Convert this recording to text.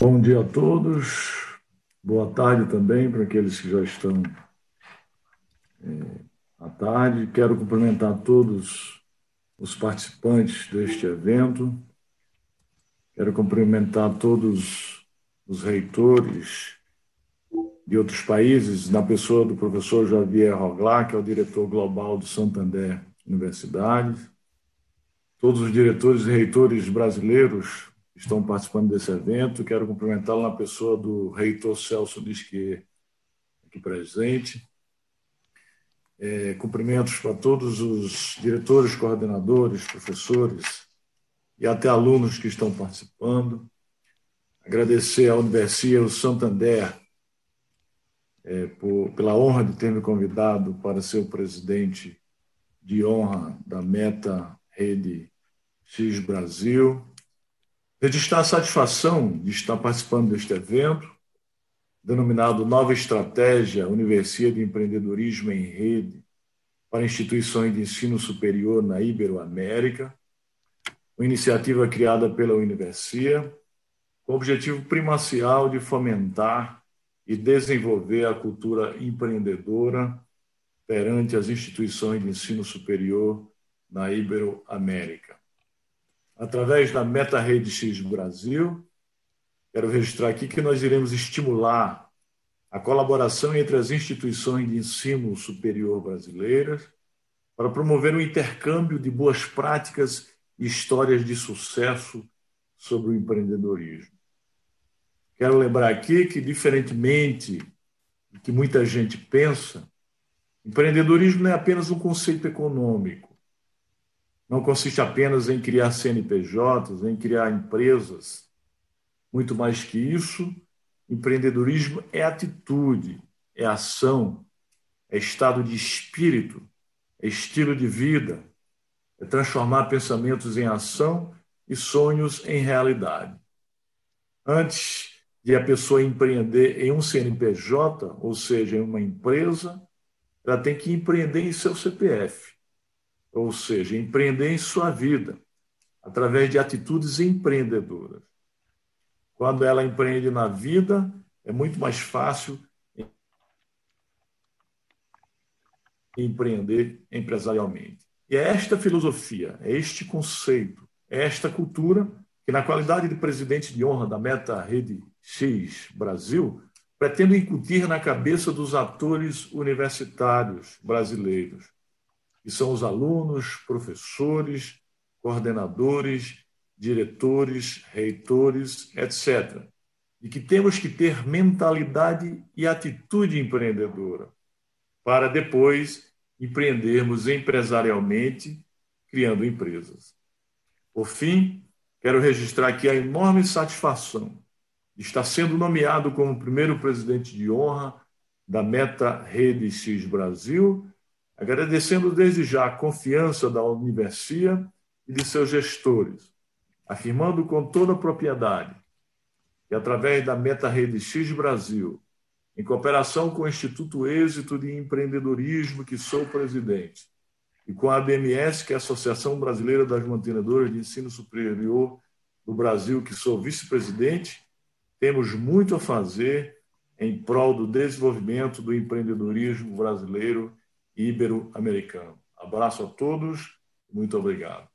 Bom dia a todos. Boa tarde também para aqueles que já estão é, à tarde. Quero cumprimentar todos os participantes deste evento. Quero cumprimentar todos os reitores de outros países, na pessoa do professor Javier Roglar, que é o diretor global do Santander Universidade, todos os diretores e reitores brasileiros estão participando desse evento. Quero cumprimentá-lo na pessoa do reitor Celso Disque, aqui presente. É, cumprimentos para todos os diretores, coordenadores, professores e até alunos que estão participando. Agradecer à Universidade o Santander é, por, pela honra de ter me convidado para ser o presidente de honra da Meta Rede X Brasil. Registrar a satisfação de estar participando deste evento, denominado Nova Estratégia Universidade de Empreendedorismo em Rede para Instituições de Ensino Superior na Iberoamérica, uma iniciativa criada pela Universia, com o objetivo primacial de fomentar e desenvolver a cultura empreendedora perante as instituições de ensino superior na Iberoamérica. Através da Meta Rede X Brasil, quero registrar aqui que nós iremos estimular a colaboração entre as instituições de ensino superior brasileiras para promover um intercâmbio de boas práticas e histórias de sucesso sobre o empreendedorismo. Quero lembrar aqui que, diferentemente do que muita gente pensa, empreendedorismo não é apenas um conceito econômico. Não consiste apenas em criar CNPJs, em criar empresas. Muito mais que isso, empreendedorismo é atitude, é ação, é estado de espírito, é estilo de vida, é transformar pensamentos em ação e sonhos em realidade. Antes de a pessoa empreender em um CNPJ, ou seja, em uma empresa, ela tem que empreender em seu CPF, ou seja, empreender em sua vida, através de atitudes empreendedoras. Quando ela empreende na vida, é muito mais fácil empreender empresarialmente. E é esta filosofia, é este conceito, é esta cultura que, na qualidade de presidente de honra da Meta Rede X Brasil, pretendo incutir na cabeça dos atores universitários brasileiros, que são os alunos, professores, coordenadores, diretores, reitores, etc., de que temos que ter mentalidade e atitude empreendedora para depois empreendermos empresarialmente, criando empresas. Por fim, quero registrar aqui a enorme satisfação está sendo nomeado como primeiro presidente de honra da Meta Rede X Brasil, agradecendo desde já a confiança da Universia e de seus gestores, afirmando com toda a propriedade que, através da Meta Rede X Brasil, em cooperação com o Instituto Êxito de Empreendedorismo, que sou presidente, e com a ABMS, que é a Associação Brasileira das Mantenedoras de Ensino Superior do Brasil, que sou vice-presidente, temos muito a fazer em prol do desenvolvimento do empreendedorismo brasileiro ibero-americano. Abraço a todos, muito obrigado.